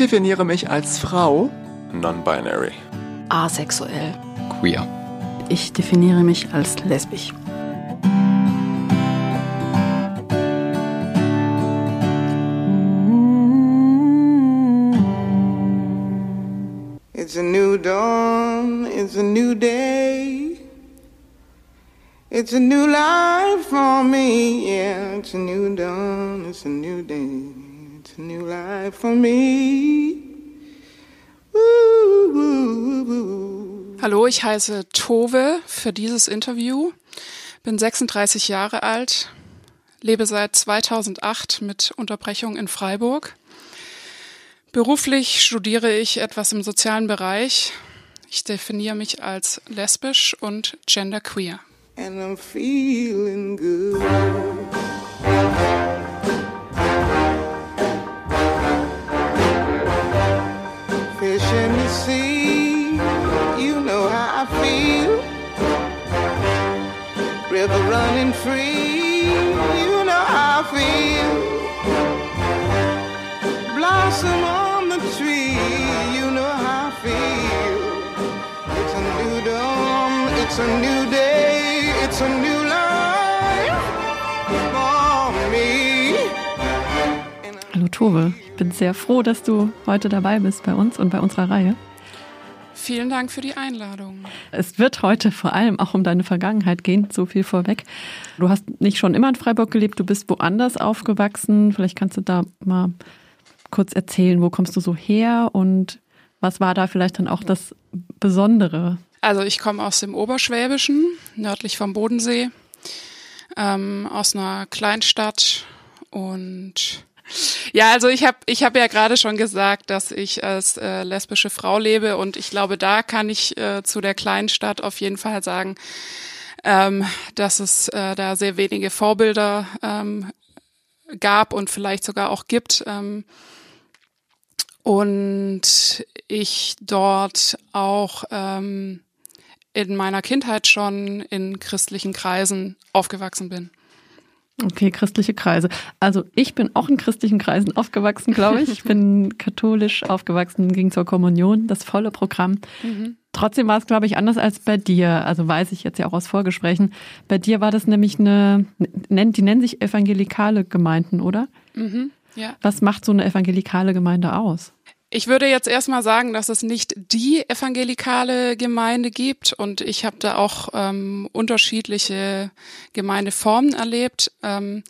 definiere mich als Frau. Non-binary. Asexuell. Queer. Ich definiere mich als lesbisch. It's a new dawn, it's a new day. It's a new life for me, yeah. It's a new dawn, it's a new day. New life for me. Hallo, ich heiße Tove für dieses Interview. Bin 36 Jahre alt, lebe seit 2008 mit Unterbrechung in Freiburg. Beruflich studiere ich etwas im sozialen Bereich. Ich definiere mich als lesbisch und genderqueer. And I'm feeling good. River running free, you know how I feel. Blossom on the tree, you know how I feel. It's a new dawn, it's a new day, it's a new life for me. Hallo Tove, ich bin sehr froh, dass du heute dabei bist bei uns und bei unserer Reihe. Vielen Dank für die Einladung. Es wird heute vor allem auch um deine Vergangenheit gehen, so viel vorweg. Du hast nicht schon immer in Freiburg gelebt, du bist woanders aufgewachsen. Vielleicht kannst du da mal kurz erzählen, wo kommst du so her und was war da vielleicht dann auch das Besondere? Also ich komme aus dem Oberschwäbischen, nördlich vom Bodensee, ähm, aus einer Kleinstadt und ja, also ich habe ich hab ja gerade schon gesagt, dass ich als äh, lesbische Frau lebe und ich glaube, da kann ich äh, zu der Kleinstadt auf jeden Fall sagen, ähm, dass es äh, da sehr wenige Vorbilder ähm, gab und vielleicht sogar auch gibt. Ähm, und ich dort auch ähm, in meiner Kindheit schon in christlichen Kreisen aufgewachsen bin. Okay, christliche Kreise. Also ich bin auch in christlichen Kreisen aufgewachsen, glaube ich. Ich bin katholisch aufgewachsen, ging zur Kommunion, das volle Programm. Mhm. Trotzdem war es, glaube ich, anders als bei dir. Also weiß ich jetzt ja auch aus Vorgesprächen. Bei dir war das nämlich eine, die nennen sich evangelikale Gemeinden, oder? Mhm. Ja. Was macht so eine evangelikale Gemeinde aus? Ich würde jetzt erstmal sagen, dass es nicht die evangelikale Gemeinde gibt und ich habe da auch ähm, unterschiedliche Gemeindeformen erlebt. Ähm,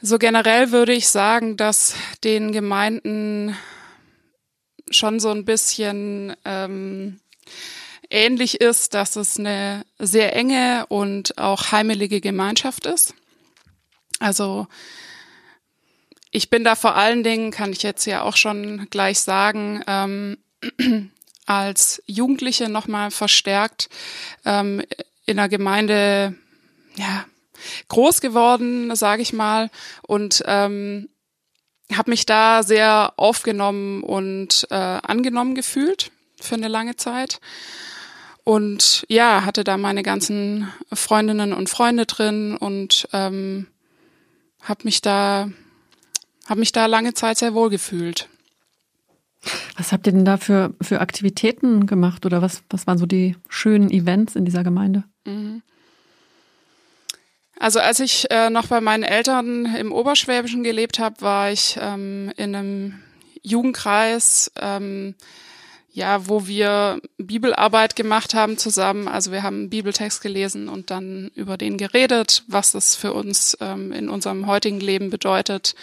so generell würde ich sagen, dass den Gemeinden schon so ein bisschen ähm, ähnlich ist, dass es eine sehr enge und auch heimelige Gemeinschaft ist. Also ich bin da vor allen Dingen, kann ich jetzt ja auch schon gleich sagen, ähm, als Jugendliche nochmal verstärkt ähm, in der Gemeinde ja, groß geworden, sage ich mal, und ähm, habe mich da sehr aufgenommen und äh, angenommen gefühlt für eine lange Zeit. Und ja, hatte da meine ganzen Freundinnen und Freunde drin und ähm, habe mich da habe mich da lange Zeit sehr wohl gefühlt. Was habt ihr denn da für, für Aktivitäten gemacht oder was, was waren so die schönen Events in dieser Gemeinde? Mhm. Also als ich äh, noch bei meinen Eltern im Oberschwäbischen gelebt habe, war ich ähm, in einem Jugendkreis, ähm, ja, wo wir Bibelarbeit gemacht haben zusammen. Also wir haben einen Bibeltext gelesen und dann über den geredet, was das für uns ähm, in unserem heutigen Leben bedeutet.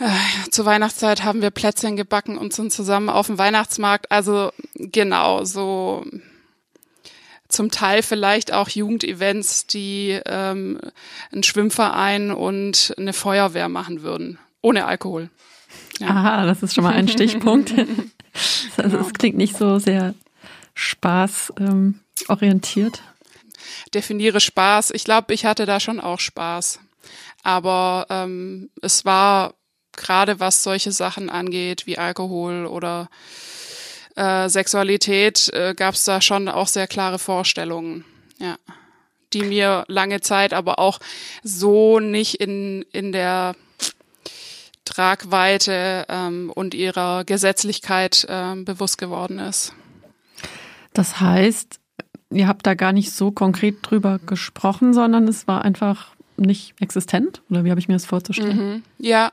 Äh, zur Weihnachtszeit haben wir Plätzchen gebacken und sind zusammen auf dem Weihnachtsmarkt. Also genau, so zum Teil vielleicht auch Jugendevents, die ähm, einen Schwimmverein und eine Feuerwehr machen würden, ohne Alkohol. Ja. Aha, das ist schon mal ein Stichpunkt. Das, genau. das klingt nicht so sehr spaßorientiert. Ähm, Definiere Spaß. Ich glaube, ich hatte da schon auch Spaß. Aber ähm, es war gerade was solche Sachen angeht, wie Alkohol oder äh, Sexualität, äh, gab es da schon auch sehr klare Vorstellungen. Ja die mir lange Zeit aber auch so nicht in, in der Tragweite ähm, und ihrer Gesetzlichkeit ähm, bewusst geworden ist. Das heißt, ihr habt da gar nicht so konkret drüber gesprochen, sondern es war einfach nicht existent? Oder wie habe ich mir das vorzustellen? Mhm. Ja.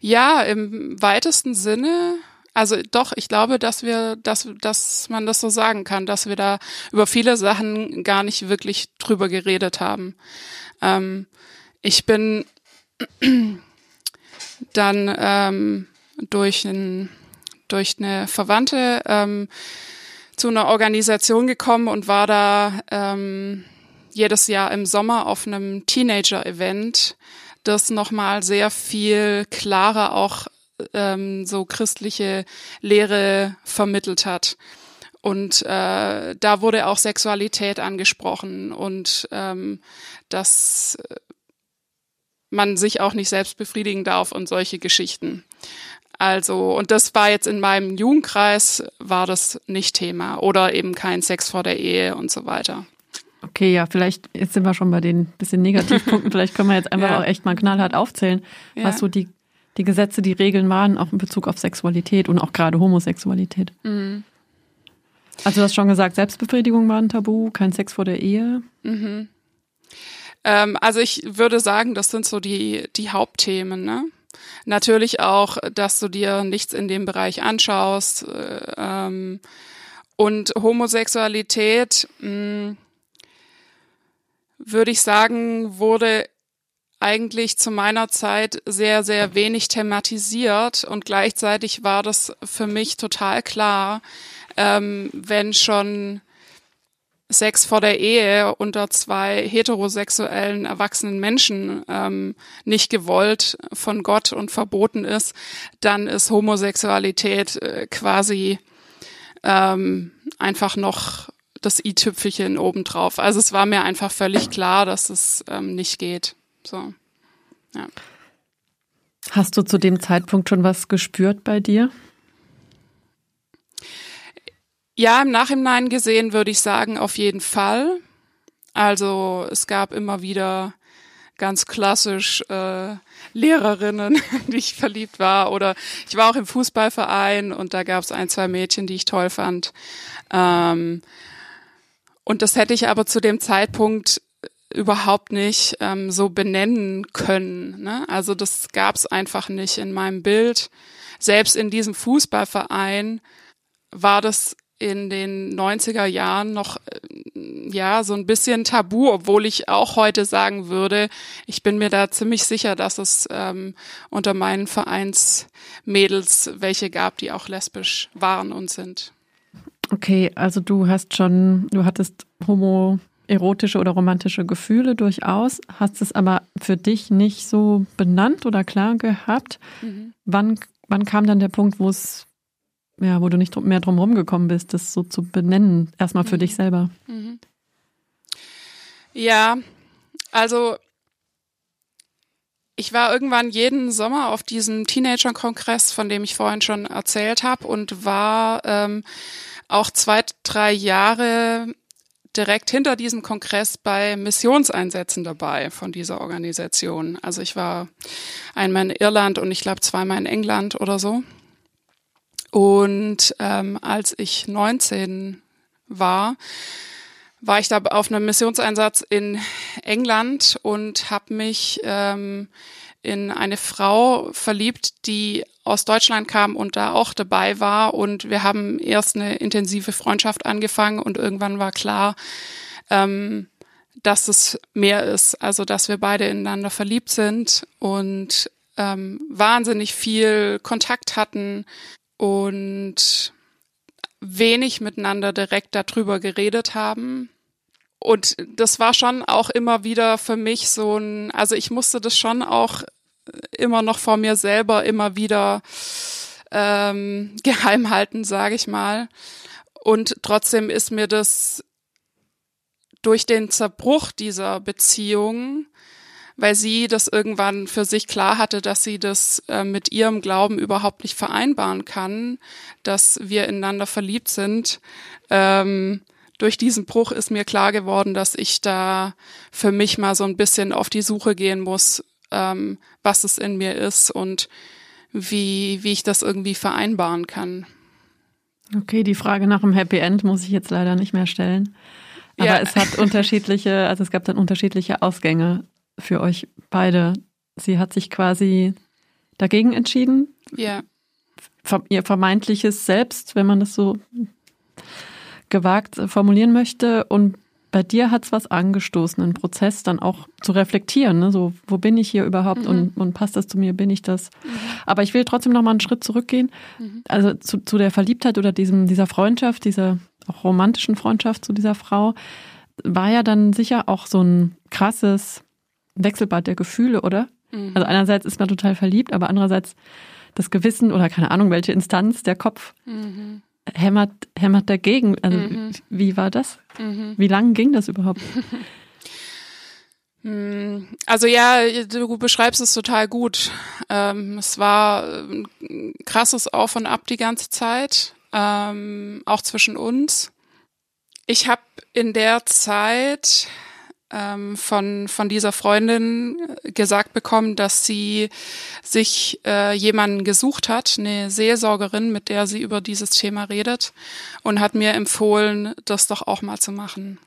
Ja, im weitesten Sinne. Also doch, ich glaube, dass wir, dass, dass man das so sagen kann, dass wir da über viele Sachen gar nicht wirklich drüber geredet haben. Ähm, ich bin dann ähm, durch, ein, durch eine Verwandte ähm, zu einer Organisation gekommen und war da ähm, jedes Jahr im Sommer auf einem Teenager-Event, das nochmal sehr viel klarer auch ähm, so christliche Lehre vermittelt hat. Und äh, da wurde auch Sexualität angesprochen und ähm, dass man sich auch nicht selbst befriedigen darf und solche Geschichten. Also, und das war jetzt in meinem Jugendkreis, war das nicht Thema oder eben kein Sex vor der Ehe und so weiter. Okay, ja, vielleicht, jetzt sind wir schon bei den bisschen Negativpunkten, vielleicht können wir jetzt einfach ja. auch echt mal knallhart aufzählen, ja. was so die, die Gesetze, die Regeln waren, auch in Bezug auf Sexualität und auch gerade Homosexualität. Mhm. Also du hast schon gesagt, Selbstbefriedigung war ein Tabu, kein Sex vor der Ehe. Mhm. Ähm, also ich würde sagen, das sind so die, die Hauptthemen, ne? Natürlich auch, dass du dir nichts in dem Bereich anschaust. Äh, ähm, und Homosexualität, mh, hm, würde ich sagen, wurde eigentlich zu meiner Zeit sehr, sehr wenig thematisiert und gleichzeitig war das für mich total klar, ähm, wenn schon Sex vor der Ehe unter zwei heterosexuellen erwachsenen Menschen ähm, nicht gewollt von Gott und verboten ist, dann ist Homosexualität äh, quasi ähm, einfach noch das i-Tüpfelchen obendrauf. Also es war mir einfach völlig klar, dass es ähm, nicht geht. So, ja. Hast du zu dem Zeitpunkt schon was gespürt bei dir? Ja, im Nachhinein gesehen würde ich sagen, auf jeden Fall. Also es gab immer wieder ganz klassisch äh, Lehrerinnen, die ich verliebt war. Oder ich war auch im Fußballverein und da gab es ein, zwei Mädchen, die ich toll fand. Ähm, und das hätte ich aber zu dem Zeitpunkt überhaupt nicht ähm, so benennen können. Ne? Also das gab es einfach nicht in meinem Bild. Selbst in diesem Fußballverein war das in den 90er Jahren noch äh, ja so ein bisschen tabu, obwohl ich auch heute sagen würde, ich bin mir da ziemlich sicher, dass es ähm, unter meinen Vereinsmädels welche gab, die auch lesbisch waren und sind. Okay, also du hast schon, du hattest homoerotische oder romantische Gefühle durchaus, hast es aber für dich nicht so benannt oder klar gehabt. Mhm. Wann, wann kam dann der Punkt, wo es, ja, wo du nicht mehr drum rumgekommen bist, das so zu benennen, erstmal für mhm. dich selber? Mhm. Ja, also ich war irgendwann jeden Sommer auf diesem Teenager-Kongress, von dem ich vorhin schon erzählt habe, und war ähm, auch zwei, drei Jahre direkt hinter diesem Kongress bei Missionseinsätzen dabei von dieser Organisation. Also ich war einmal in Irland und ich glaube zweimal in England oder so. Und ähm, als ich 19 war, war ich da auf einem Missionseinsatz in England und habe mich ähm, in eine Frau verliebt, die aus Deutschland kam und da auch dabei war. Und wir haben erst eine intensive Freundschaft angefangen und irgendwann war klar, ähm, dass es mehr ist. Also dass wir beide ineinander verliebt sind und ähm, wahnsinnig viel Kontakt hatten und wenig miteinander direkt darüber geredet haben. Und das war schon auch immer wieder für mich so ein, also ich musste das schon auch immer noch vor mir selber immer wieder ähm, geheim halten, sage ich mal. Und trotzdem ist mir das durch den Zerbruch dieser Beziehung, weil sie das irgendwann für sich klar hatte, dass sie das äh, mit ihrem Glauben überhaupt nicht vereinbaren kann, dass wir ineinander verliebt sind. Ähm, durch diesen Bruch ist mir klar geworden, dass ich da für mich mal so ein bisschen auf die Suche gehen muss, ähm, was es in mir ist und wie, wie ich das irgendwie vereinbaren kann. Okay, die Frage nach dem Happy End muss ich jetzt leider nicht mehr stellen. Aber ja. es hat unterschiedliche, also es gab dann unterschiedliche Ausgänge für euch beide. Sie hat sich quasi dagegen entschieden. Ja. Ihr vermeintliches Selbst, wenn man das so gewagt formulieren möchte. Und bei dir hat es was angestoßen, einen Prozess dann auch zu reflektieren. Ne? So, wo bin ich hier überhaupt mhm. und, und passt das zu mir, bin ich das? Mhm. Aber ich will trotzdem noch mal einen Schritt zurückgehen. Mhm. Also zu, zu der Verliebtheit oder diesem, dieser Freundschaft, dieser auch romantischen Freundschaft zu dieser Frau, war ja dann sicher auch so ein krasses Wechselbad der Gefühle, oder? Mhm. Also einerseits ist man total verliebt, aber andererseits das Gewissen oder keine Ahnung, welche Instanz, der Kopf mhm hämmert, hämmert dagegen. Also mhm. wie war das? Mhm. Wie lange ging das überhaupt? Hm, also ja, du beschreibst es total gut. Ähm, es war ein krasses Auf und Ab die ganze Zeit, ähm, auch zwischen uns. Ich habe in der Zeit ähm, von, von dieser Freundin gesagt bekommen, dass sie sich äh, jemanden gesucht hat, eine Seelsorgerin, mit der sie über dieses Thema redet und hat mir empfohlen, das doch auch mal zu machen.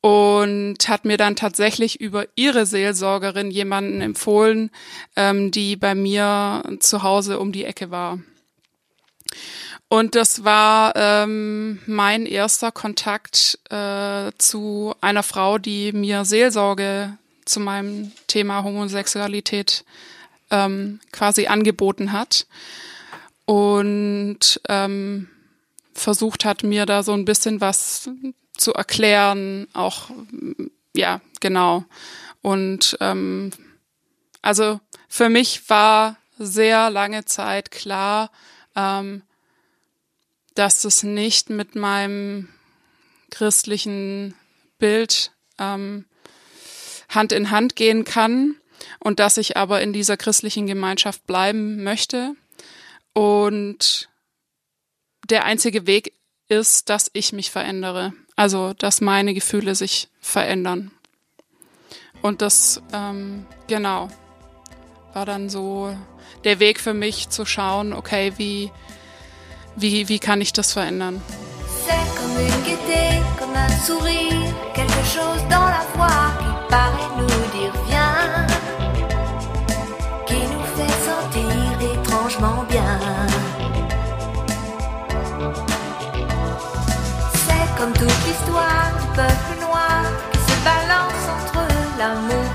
Und hat mir dann tatsächlich über ihre Seelsorgerin jemanden empfohlen, ähm, die bei mir zu Hause um die Ecke war. Und das war ähm, mein erster Kontakt äh, zu einer Frau, die mir Seelsorge zu meinem Thema Homosexualität ähm, quasi angeboten hat und ähm, versucht hat, mir da so ein bisschen was zu erklären, auch ja genau. Und ähm, also für mich war sehr lange Zeit klar, ähm, dass es nicht mit meinem christlichen Bild ähm, Hand in Hand gehen kann und dass ich aber in dieser christlichen Gemeinschaft bleiben möchte. Und der einzige Weg ist, dass ich mich verändere. Also, dass meine Gefühle sich verändern. Und das, ähm, genau, war dann so der Weg für mich zu schauen, okay, wie, C'est comme une gaieté, comme un sourire, quelque chose dans la voix qui paraît nous dire bien, qui nous fait sentir étrangement bien. C'est comme toute l'histoire du peuple noir qui se balance entre l'amour.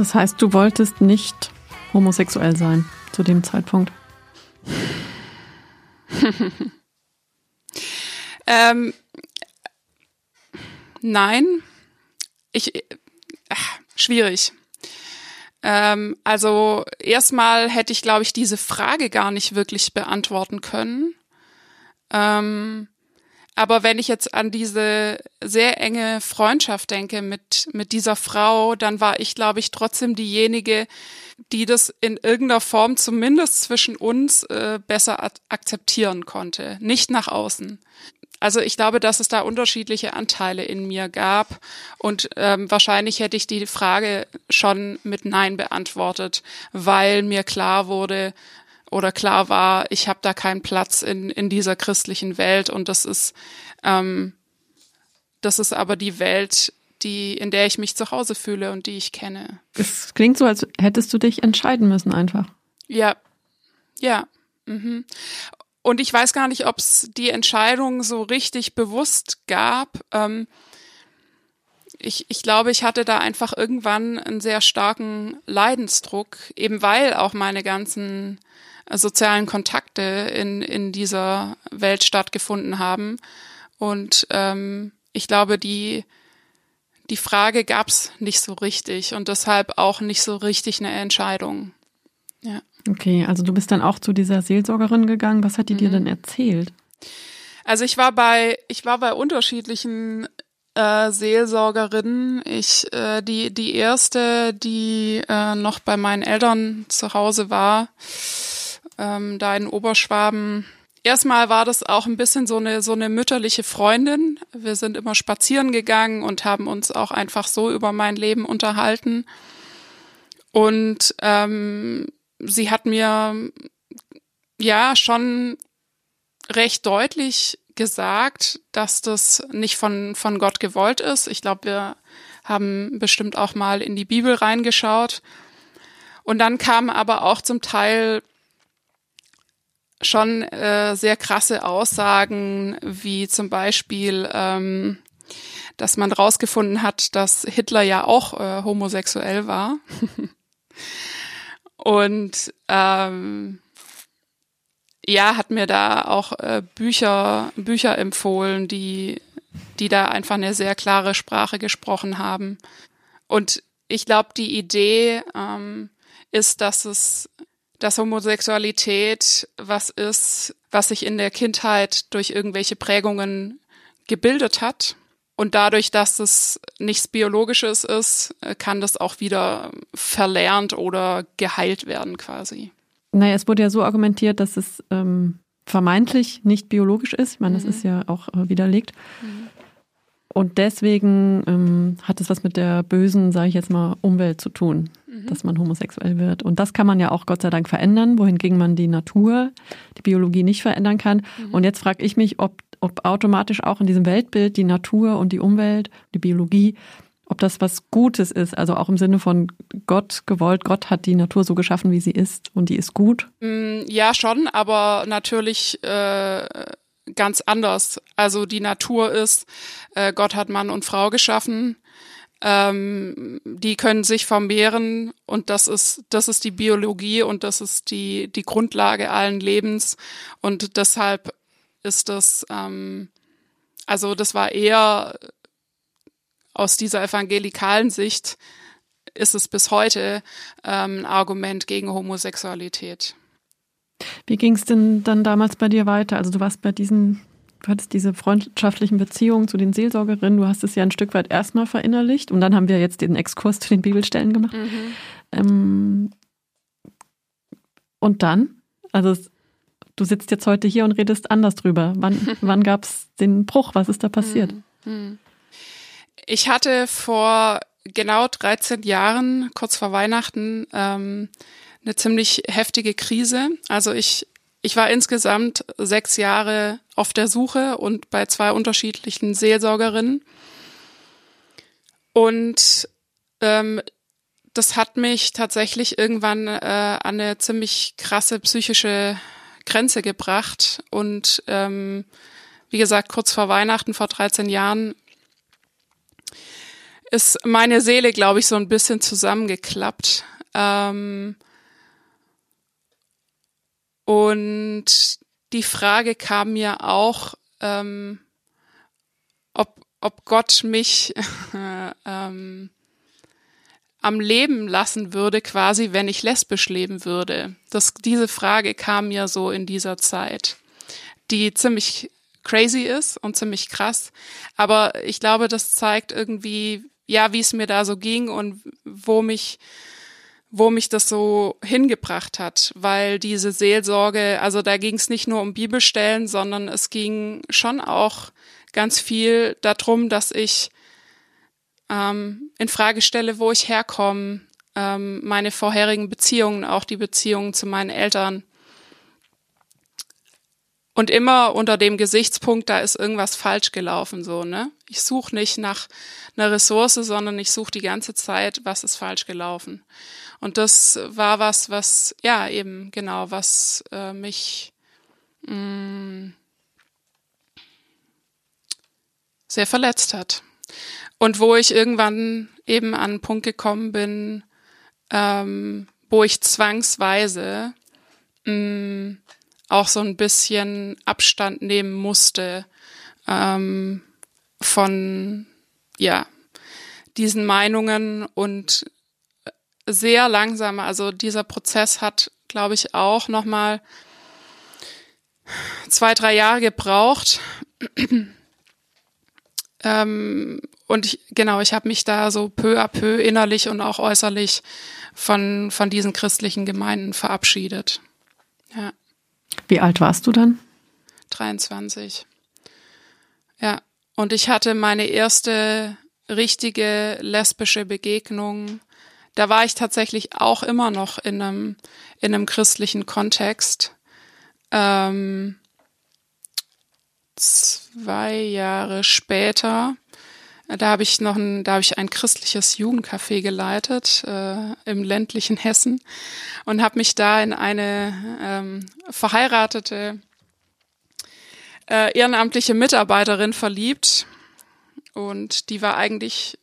Das heißt, du wolltest nicht homosexuell sein zu dem Zeitpunkt. ähm, nein, ich ach, schwierig. Ähm, also erstmal hätte ich, glaube ich, diese Frage gar nicht wirklich beantworten können. Ähm, aber wenn ich jetzt an diese sehr enge Freundschaft denke mit, mit dieser Frau, dann war ich, glaube ich, trotzdem diejenige, die das in irgendeiner Form zumindest zwischen uns äh, besser akzeptieren konnte, nicht nach außen. Also ich glaube, dass es da unterschiedliche Anteile in mir gab und ähm, wahrscheinlich hätte ich die Frage schon mit Nein beantwortet, weil mir klar wurde, oder klar war, ich habe da keinen Platz in, in dieser christlichen Welt und das ist, ähm, das ist aber die Welt, die, in der ich mich zu Hause fühle und die ich kenne. Es klingt so, als hättest du dich entscheiden müssen einfach. Ja, ja. Mhm. Und ich weiß gar nicht, ob es die Entscheidung so richtig bewusst gab. Ähm, ich, ich glaube, ich hatte da einfach irgendwann einen sehr starken Leidensdruck, eben weil auch meine ganzen sozialen Kontakte in, in dieser Welt stattgefunden haben. Und ähm, ich glaube, die, die Frage gab's nicht so richtig und deshalb auch nicht so richtig eine Entscheidung. Ja. Okay, also du bist dann auch zu dieser Seelsorgerin gegangen. Was hat die mhm. dir denn erzählt? Also ich war bei ich war bei unterschiedlichen äh, Seelsorgerinnen. Ich äh, die die erste, die äh, noch bei meinen Eltern zu Hause war, ähm, da in Oberschwaben. Erstmal war das auch ein bisschen so eine so eine mütterliche Freundin. Wir sind immer spazieren gegangen und haben uns auch einfach so über mein Leben unterhalten. Und ähm, sie hat mir ja schon recht deutlich gesagt, dass das nicht von, von Gott gewollt ist. Ich glaube, wir haben bestimmt auch mal in die Bibel reingeschaut. Und dann kamen aber auch zum Teil schon äh, sehr krasse Aussagen, wie zum Beispiel, ähm, dass man rausgefunden hat, dass Hitler ja auch äh, homosexuell war. Und ähm, ja, hat mir da auch äh, Bücher, Bücher empfohlen, die, die da einfach eine sehr klare Sprache gesprochen haben. Und ich glaube, die Idee ähm, ist, dass es, dass Homosexualität was ist, was sich in der Kindheit durch irgendwelche Prägungen gebildet hat. Und dadurch, dass es nichts Biologisches ist, kann das auch wieder verlernt oder geheilt werden quasi. Naja, es wurde ja so argumentiert, dass es ähm, vermeintlich nicht biologisch ist. Ich meine, das mhm. ist ja auch äh, widerlegt. Mhm. Und deswegen ähm, hat es was mit der bösen, sage ich jetzt mal, Umwelt zu tun, mhm. dass man homosexuell wird. Und das kann man ja auch Gott sei Dank verändern, wohingegen man die Natur, die Biologie nicht verändern kann. Mhm. Und jetzt frage ich mich, ob, ob automatisch auch in diesem Weltbild die Natur und die Umwelt, die Biologie ob das was Gutes ist, also auch im Sinne von Gott gewollt, Gott hat die Natur so geschaffen, wie sie ist und die ist gut? Mm, ja, schon, aber natürlich äh, ganz anders. Also die Natur ist, äh, Gott hat Mann und Frau geschaffen, ähm, die können sich vermehren und das ist, das ist die Biologie und das ist die, die Grundlage allen Lebens und deshalb ist das, ähm, also das war eher aus dieser evangelikalen Sicht ist es bis heute ähm, ein Argument gegen Homosexualität. Wie ging es denn dann damals bei dir weiter? Also du warst bei diesen, du hattest diese freundschaftlichen Beziehungen zu den Seelsorgerinnen, du hast es ja ein Stück weit erstmal verinnerlicht und dann haben wir jetzt den Exkurs zu den Bibelstellen gemacht. Mhm. Ähm, und dann? Also es, du sitzt jetzt heute hier und redest anders drüber. Wann, wann gab es den Bruch? Was ist da passiert? Mhm. mhm. Ich hatte vor genau 13 Jahren, kurz vor Weihnachten, ähm, eine ziemlich heftige Krise. Also ich, ich war insgesamt sechs Jahre auf der Suche und bei zwei unterschiedlichen Seelsorgerinnen. Und ähm, das hat mich tatsächlich irgendwann äh, an eine ziemlich krasse psychische Grenze gebracht. Und ähm, wie gesagt, kurz vor Weihnachten vor 13 Jahren ist meine Seele, glaube ich, so ein bisschen zusammengeklappt. Ähm, und die Frage kam mir auch, ähm, ob, ob Gott mich ähm, am Leben lassen würde, quasi, wenn ich lesbisch leben würde. Das, diese Frage kam mir so in dieser Zeit, die ziemlich crazy ist und ziemlich krass. Aber ich glaube, das zeigt irgendwie, ja, wie es mir da so ging und wo mich wo mich das so hingebracht hat, weil diese Seelsorge, also da ging es nicht nur um Bibelstellen, sondern es ging schon auch ganz viel darum, dass ich ähm, in Frage stelle, wo ich herkomme, ähm, meine vorherigen Beziehungen, auch die Beziehungen zu meinen Eltern, und immer unter dem Gesichtspunkt, da ist irgendwas falsch gelaufen, so, ne? Ich suche nicht nach einer Ressource, sondern ich suche die ganze Zeit, was ist falsch gelaufen. Und das war was, was, ja, eben, genau, was äh, mich mh, mm, sehr verletzt hat. Und wo ich irgendwann eben an einen Punkt gekommen bin, ähm, wo ich zwangsweise mh, mm, auch so ein bisschen Abstand nehmen musste ähm, von ja diesen Meinungen und sehr langsam, also dieser Prozess hat, glaube ich, auch nochmal zwei, drei Jahre gebraucht. ähm, und ich, genau, ich habe mich da so peu à peu innerlich und auch äußerlich von, von diesen christlichen Gemeinden verabschiedet. Ja. Wie alt warst du dann? 23. Ja. Und ich hatte meine erste richtige lesbische Begegnung. Da war ich tatsächlich auch immer noch in einem, in einem christlichen Kontext. Ähm, zwei Jahre später, da habe ich noch ein, da habe ich ein christliches Jugendcafé geleitet äh, im ländlichen Hessen und habe mich da in eine ähm, verheiratete äh, ehrenamtliche Mitarbeiterin verliebt und die war eigentlich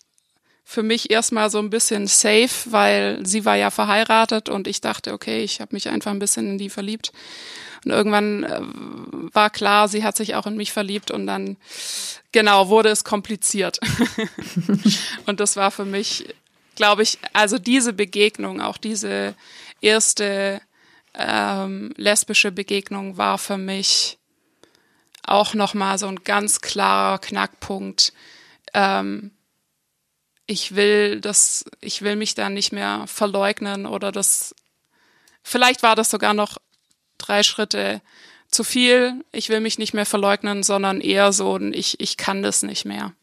für mich erstmal so ein bisschen safe, weil sie war ja verheiratet und ich dachte, okay, ich habe mich einfach ein bisschen in die verliebt. Und irgendwann äh, war klar, sie hat sich auch in mich verliebt und dann, genau, wurde es kompliziert. und das war für mich, glaube ich, also diese Begegnung, auch diese erste ähm, lesbische Begegnung war für mich auch nochmal so ein ganz klarer Knackpunkt. Ähm, ich will das, ich will mich da nicht mehr verleugnen oder das, vielleicht war das sogar noch drei Schritte zu viel. Ich will mich nicht mehr verleugnen, sondern eher so, ich, ich kann das nicht mehr.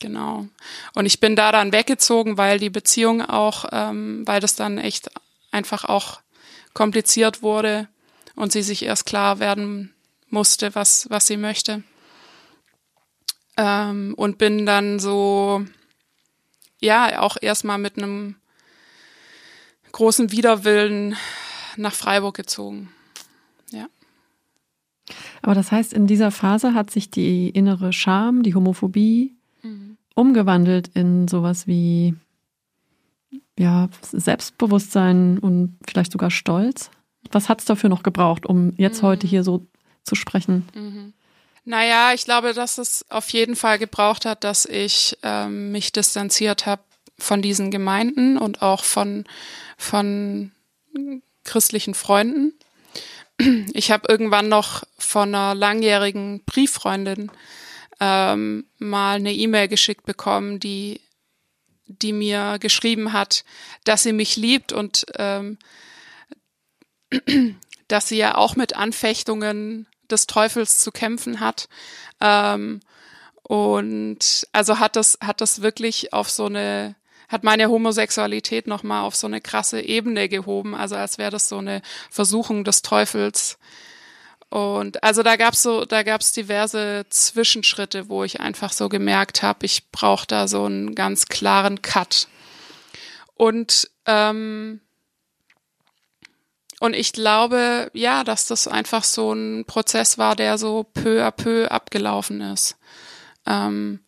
Genau. Und ich bin da dann weggezogen, weil die Beziehung auch, ähm, weil das dann echt einfach auch kompliziert wurde und sie sich erst klar werden musste, was, was sie möchte. Ähm, und bin dann so, ja, auch erstmal mit einem großen Widerwillen nach Freiburg gezogen. Ja. Aber das heißt, in dieser Phase hat sich die innere Scham, die Homophobie mhm. umgewandelt in sowas wie ja, Selbstbewusstsein und vielleicht sogar Stolz. Was hat es dafür noch gebraucht, um jetzt mhm. heute hier so zu sprechen? Mhm. Naja, ich glaube, dass es auf jeden Fall gebraucht hat, dass ich ähm, mich distanziert habe von diesen Gemeinden und auch von, von christlichen Freunden. Ich habe irgendwann noch von einer langjährigen Brieffreundin ähm, mal eine E-Mail geschickt bekommen, die, die mir geschrieben hat, dass sie mich liebt und ähm, dass sie ja auch mit Anfechtungen des Teufels zu kämpfen hat. Ähm, und also hat das, hat das wirklich auf so eine, hat meine Homosexualität nochmal auf so eine krasse Ebene gehoben, also als wäre das so eine Versuchung des Teufels. Und also da gab's so, da gab's diverse Zwischenschritte, wo ich einfach so gemerkt habe, ich brauche da so einen ganz klaren Cut. Und ähm, und ich glaube, ja, dass das einfach so ein Prozess war, der so peu à peu abgelaufen ist. Ähm,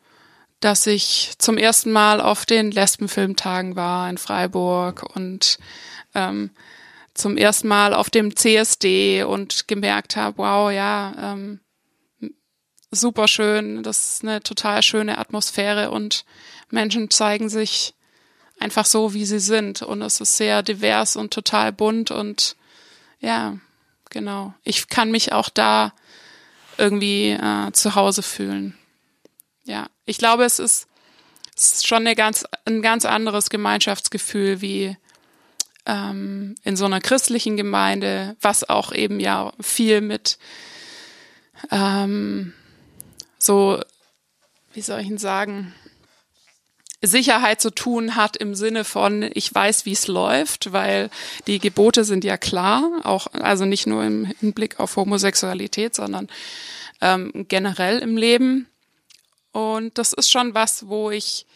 dass ich zum ersten Mal auf den Lesbenfilmtagen war in Freiburg und ähm, zum ersten Mal auf dem CSD und gemerkt habe, wow, ja, ähm, super schön, das ist eine total schöne Atmosphäre und Menschen zeigen sich einfach so, wie sie sind und es ist sehr divers und total bunt und ja, genau. Ich kann mich auch da irgendwie äh, zu Hause fühlen. Ja, ich glaube, es ist, es ist schon eine ganz, ein ganz anderes Gemeinschaftsgefühl wie ähm, in so einer christlichen Gemeinde, was auch eben ja viel mit ähm, so, wie soll ich ihn sagen, Sicherheit zu tun hat im Sinne von, ich weiß, wie es läuft, weil die Gebote sind ja klar, auch also nicht nur im Hinblick auf Homosexualität, sondern ähm, generell im Leben. Und das ist schon was, wo ich,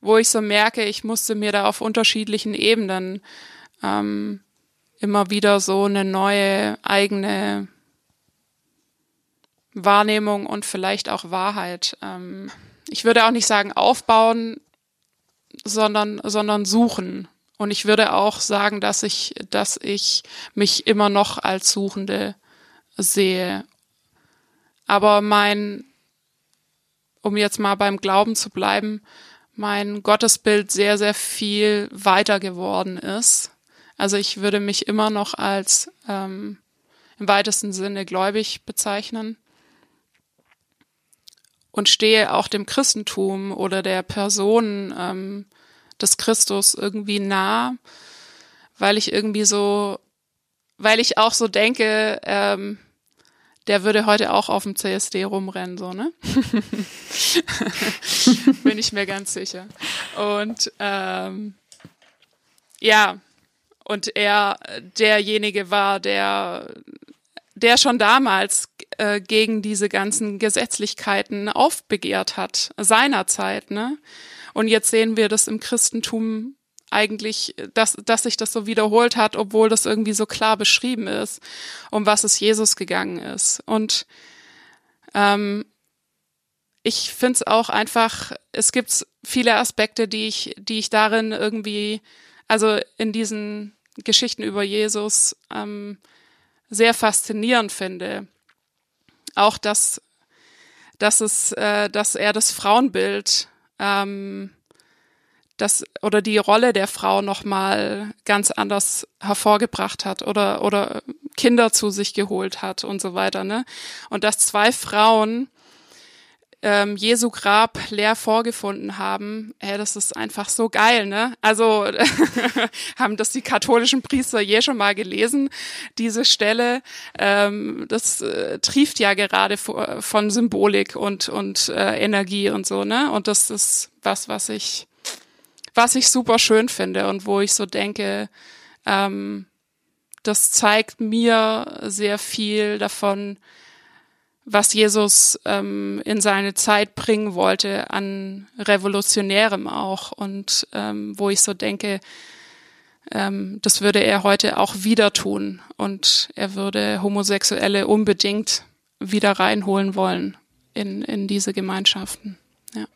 wo ich so merke, ich musste mir da auf unterschiedlichen Ebenen ähm, immer wieder so eine neue eigene Wahrnehmung und vielleicht auch Wahrheit. Ähm, ich würde auch nicht sagen aufbauen, sondern, sondern suchen. Und ich würde auch sagen, dass ich, dass ich mich immer noch als Suchende sehe. Aber mein, um jetzt mal beim Glauben zu bleiben, mein Gottesbild sehr, sehr viel weiter geworden ist. Also ich würde mich immer noch als ähm, im weitesten Sinne gläubig bezeichnen und stehe auch dem Christentum oder der Person ähm, des Christus irgendwie nah, weil ich irgendwie so, weil ich auch so denke, ähm, der würde heute auch auf dem CSD rumrennen, so, ne? Bin ich mir ganz sicher. Und ähm, ja, und er derjenige war, der, der schon damals äh, gegen diese ganzen Gesetzlichkeiten aufbegehrt hat, seinerzeit, ne? Und jetzt sehen wir das im Christentum eigentlich, dass, dass sich das so wiederholt hat, obwohl das irgendwie so klar beschrieben ist, um was es Jesus gegangen ist. Und ähm, ich finde es auch einfach, es gibt viele Aspekte, die ich, die ich darin irgendwie, also in diesen Geschichten über Jesus ähm, sehr faszinierend finde. Auch dass, dass es, äh, dass er das Frauenbild ähm, das oder die Rolle der Frau noch mal ganz anders hervorgebracht hat oder oder Kinder zu sich geholt hat und so weiter ne und dass zwei Frauen ähm, Jesu Grab leer vorgefunden haben, ey, das ist einfach so geil, ne? Also haben das die katholischen Priester je schon mal gelesen, diese Stelle. Ähm, das äh, trieft ja gerade von Symbolik und und äh, Energie und so, ne? Und das ist was, was ich was ich super schön finde und wo ich so denke, ähm, das zeigt mir sehr viel davon, was Jesus ähm, in seine Zeit bringen wollte an Revolutionärem auch und ähm, wo ich so denke, ähm, das würde er heute auch wieder tun und er würde Homosexuelle unbedingt wieder reinholen wollen in, in diese Gemeinschaften. Ja.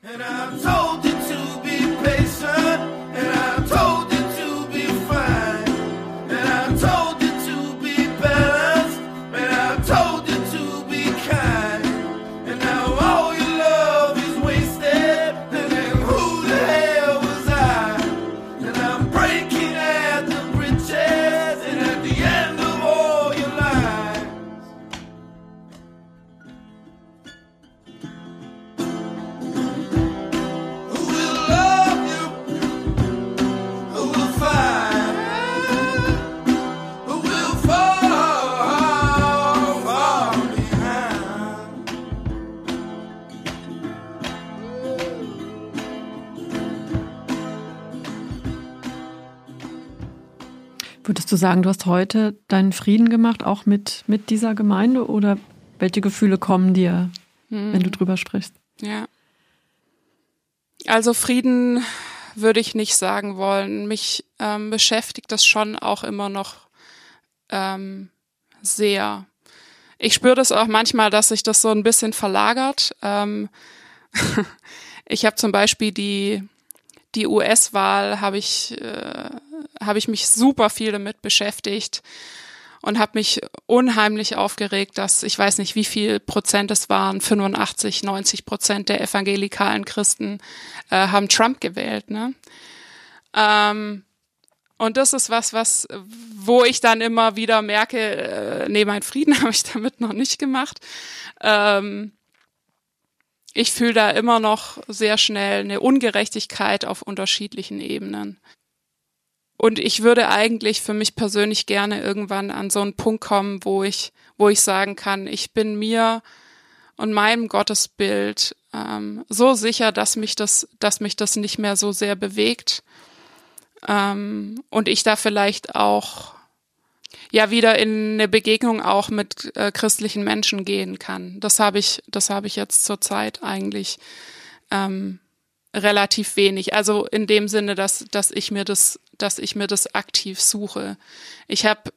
Würdest du sagen, du hast heute deinen Frieden gemacht, auch mit, mit dieser Gemeinde? Oder welche Gefühle kommen dir, hm. wenn du drüber sprichst? Ja. Also Frieden würde ich nicht sagen wollen. Mich ähm, beschäftigt das schon auch immer noch ähm, sehr. Ich spüre das auch manchmal, dass sich das so ein bisschen verlagert. Ähm, ich habe zum Beispiel die die US-Wahl habe ich äh, habe ich mich super viel damit beschäftigt und habe mich unheimlich aufgeregt, dass ich weiß nicht, wie viel Prozent es waren, 85, 90 Prozent der evangelikalen Christen äh, haben Trump gewählt. Ne? Ähm, und das ist was, was, wo ich dann immer wieder merke, äh, nee, mein Frieden habe ich damit noch nicht gemacht. Ähm, ich fühle da immer noch sehr schnell eine Ungerechtigkeit auf unterschiedlichen Ebenen. Und ich würde eigentlich für mich persönlich gerne irgendwann an so einen Punkt kommen, wo ich, wo ich sagen kann, ich bin mir und meinem Gottesbild ähm, so sicher, dass mich das, dass mich das nicht mehr so sehr bewegt. Ähm, und ich da vielleicht auch ja wieder in eine Begegnung auch mit äh, christlichen Menschen gehen kann. Das habe ich, das habe ich jetzt zurzeit eigentlich ähm, relativ wenig. Also in dem Sinne, dass dass ich mir das, dass ich mir das aktiv suche. Ich habe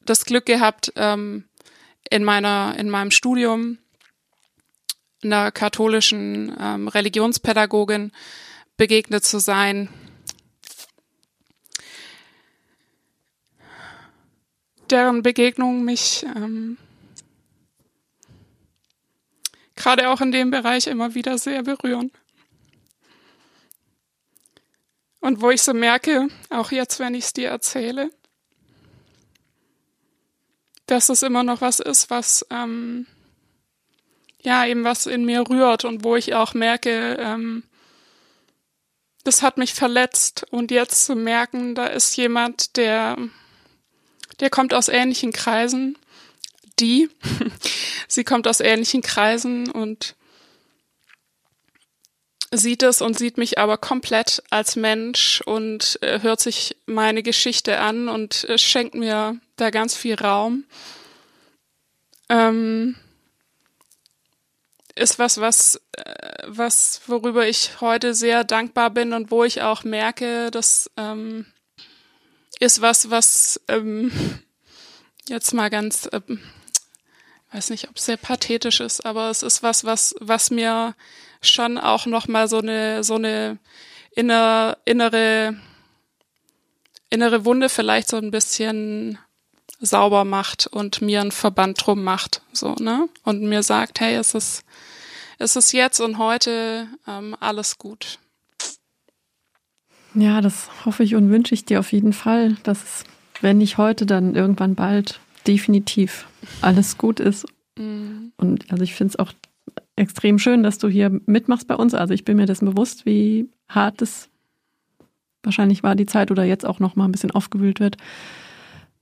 das Glück gehabt, ähm, in meiner in meinem Studium einer katholischen ähm, Religionspädagogin begegnet zu sein, deren Begegnungen mich ähm, gerade auch in dem Bereich immer wieder sehr berühren. Und wo ich so merke, auch jetzt, wenn ich es dir erzähle, dass es immer noch was ist, was ähm, ja eben was in mir rührt und wo ich auch merke, ähm, das hat mich verletzt. Und jetzt zu merken, da ist jemand, der der kommt aus ähnlichen Kreisen, die, sie kommt aus ähnlichen Kreisen und sieht es und sieht mich aber komplett als Mensch und äh, hört sich meine Geschichte an und äh, schenkt mir da ganz viel Raum. Ähm, ist was, was, äh, was, worüber ich heute sehr dankbar bin und wo ich auch merke, dass ähm, ist was, was ähm, jetzt mal ganz, ähm, weiß nicht, ob es sehr pathetisch ist, aber es ist was, was, was mir schon auch noch mal so eine so eine inner, innere innere Wunde vielleicht so ein bisschen sauber macht und mir einen Verband drum macht, so ne und mir sagt, hey, es ist es ist jetzt und heute ähm, alles gut. Ja, das hoffe ich und wünsche ich dir auf jeden Fall, dass es, wenn nicht heute, dann irgendwann bald definitiv alles gut ist. Mhm. Und also ich finde es auch extrem schön, dass du hier mitmachst bei uns. Also ich bin mir dessen bewusst, wie hart es wahrscheinlich war die Zeit oder jetzt auch noch mal ein bisschen aufgewühlt wird.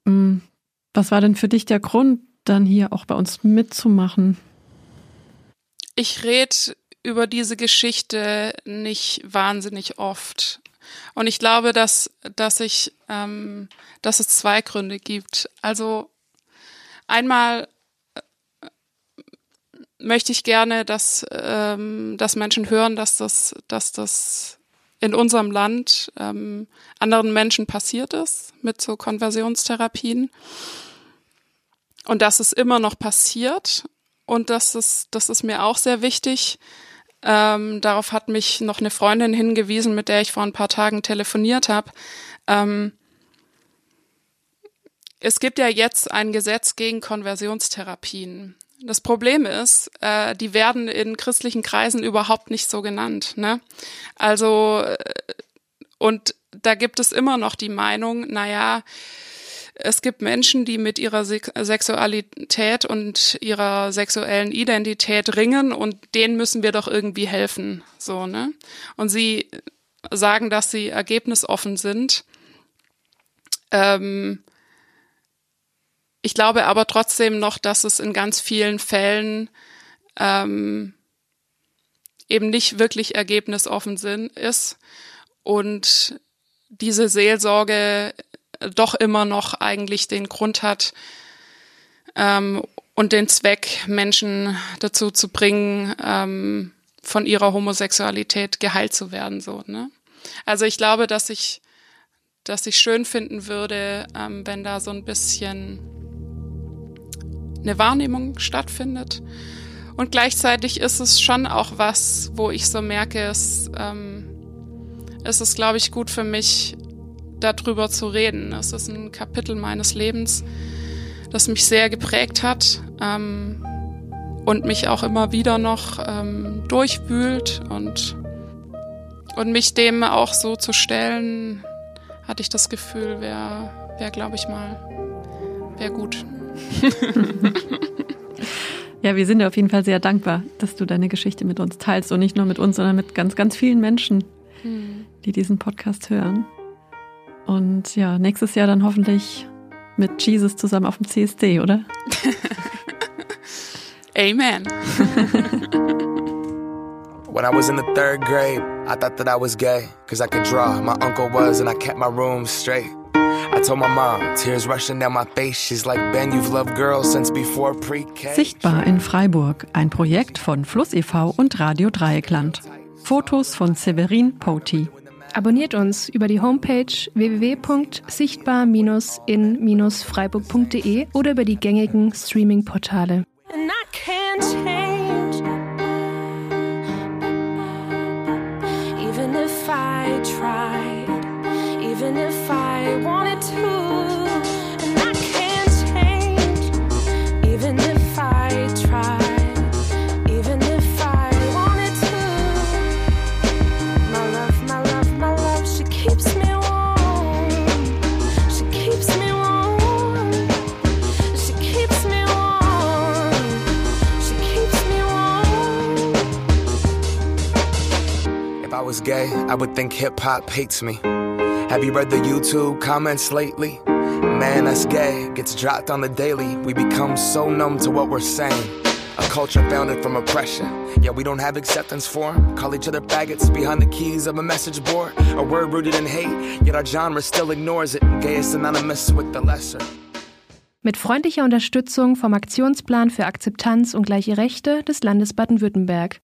Mm, was war denn für dich der Grund, dann hier auch bei uns mitzumachen? Ich rede über diese Geschichte nicht wahnsinnig oft. Und ich glaube, dass, dass ich, ähm, dass es zwei Gründe gibt. Also einmal möchte ich gerne, dass, ähm, dass Menschen hören, dass das, dass das in unserem Land ähm, anderen Menschen passiert ist mit so Konversionstherapien und dass es immer noch passiert und das ist, das ist mir auch sehr wichtig. Ähm, darauf hat mich noch eine Freundin hingewiesen, mit der ich vor ein paar Tagen telefoniert habe. Ähm, es gibt ja jetzt ein Gesetz gegen Konversionstherapien. Das Problem ist, äh, die werden in christlichen Kreisen überhaupt nicht so genannt. Ne? Also, äh, und da gibt es immer noch die Meinung, naja, es gibt Menschen, die mit ihrer Sexualität und ihrer sexuellen Identität ringen und denen müssen wir doch irgendwie helfen, so, ne? Und sie sagen, dass sie ergebnisoffen sind. Ähm, ich glaube aber trotzdem noch, dass es in ganz vielen Fällen ähm, eben nicht wirklich ergebnisoffen sind, ist und diese Seelsorge doch immer noch eigentlich den Grund hat ähm, und den Zweck, Menschen dazu zu bringen, ähm, von ihrer Homosexualität geheilt zu werden. So, ne? Also ich glaube, dass ich, dass ich schön finden würde, ähm, wenn da so ein bisschen eine Wahrnehmung stattfindet. Und gleichzeitig ist es schon auch was, wo ich so merke, es, ähm, es ist, glaube ich, gut für mich, darüber zu reden. Es ist ein Kapitel meines Lebens, das mich sehr geprägt hat ähm, und mich auch immer wieder noch ähm, durchwühlt und, und mich dem auch so zu stellen, hatte ich das Gefühl, wäre, wär, glaube ich mal, wäre gut. ja, wir sind dir auf jeden Fall sehr dankbar, dass du deine Geschichte mit uns teilst und nicht nur mit uns, sondern mit ganz, ganz vielen Menschen, hm. die diesen Podcast hören. Und ja, nächstes Jahr dann hoffentlich mit Jesus zusammen auf dem CSD, oder? Amen. When I was in the third grade, I thought that I was gay, cause I could draw. My uncle was, and I kept my room straight. I told my mom, tears rushing down my face. She's like, Ben, you've loved girls since before pre-K. Sichtbar in Freiburg, ein Projekt von Fluss e.V. und Radio Dreieckland. Fotos von Severin Poti. Abonniert uns über die Homepage www.sichtbar-in-freiburg.de oder über die gängigen Streaming-Portale. Even if I tried, was gay, I would think hip hop hates me. Have you read the YouTube comments lately? Man, that's gay gets dropped on the daily. We become so numb to what we're saying. A culture founded from oppression. Yeah, we don't have acceptance for 'em. Call each other faggots behind the keys of a message board. A word rooted in hate, yet our genre still ignores it. Gay is synonymous with the lesser. Mit freundlicher Unterstützung vom Aktionsplan für Akzeptanz und gleiche Rechte des Landes Baden-Württemberg.